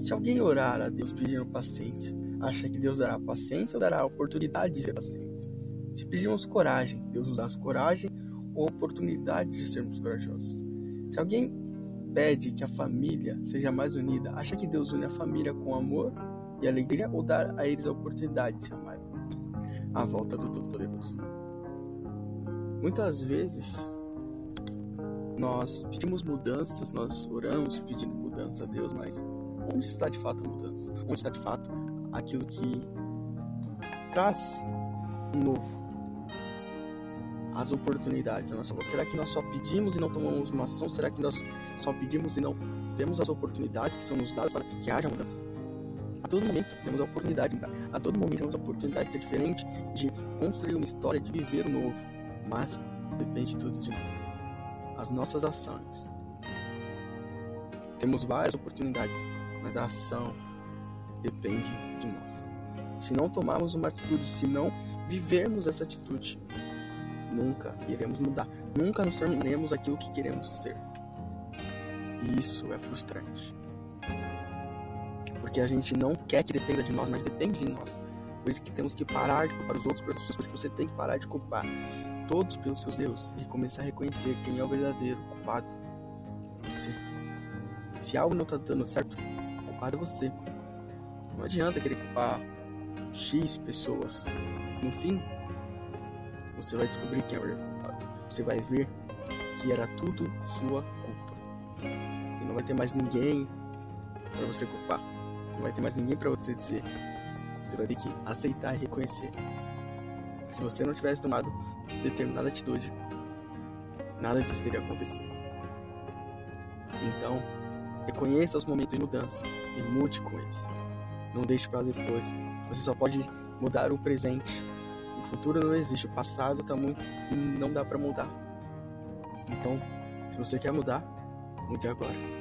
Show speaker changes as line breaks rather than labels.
Se alguém orar a Deus pedindo paciência, acha que Deus dará paciência ou dará a oportunidade de ser paciente? Se pedirmos coragem, Deus nos dá coragem ou oportunidade de sermos corajosos. Se alguém pede que a família seja mais unida, acha que Deus une a família com amor e alegria ou dar a eles a oportunidade de se amarem? A volta do Todo-Poderoso. Muitas vezes nós pedimos mudanças, nós oramos pedindo mudança a Deus, mas onde está de fato a mudança? Onde está de fato aquilo que traz um novo? As oportunidades nossa. Será que nós só pedimos e não tomamos uma ação? Será que nós só pedimos e não vemos as oportunidades que são nos dadas para que haja mudança? A todo momento temos a oportunidade. A todo momento temos a oportunidade de ser diferente, de construir uma história, de viver o novo. Mas depende tudo de nós. As nossas ações. Temos várias oportunidades, mas a ação depende de nós. Se não tomarmos uma atitude, se não vivermos essa atitude, nunca iremos mudar. Nunca nos tornaremos aquilo que queremos ser. E isso é frustrante. Porque a gente não quer que dependa de nós, mas depende de nós. Por isso que temos que parar de culpar os outros pelas coisas que você tem que parar de culpar todos pelos seus erros e começar a reconhecer quem é o verdadeiro culpado. Você. Se algo não está dando certo, culpado é você. Não adianta querer culpar X pessoas. No fim, você vai descobrir quem é o culpado. Você vai ver que era tudo sua culpa. E não vai ter mais ninguém para você culpar. Não vai ter mais ninguém para você dizer. Você vai ter que aceitar e reconhecer. Se você não tivesse tomado determinada atitude, nada disso teria acontecido. Então, reconheça os momentos de mudança e mude eles. Não deixe para depois. Você só pode mudar o presente. O futuro não existe, o passado tá muito não dá para mudar. Então, se você quer mudar, mude agora.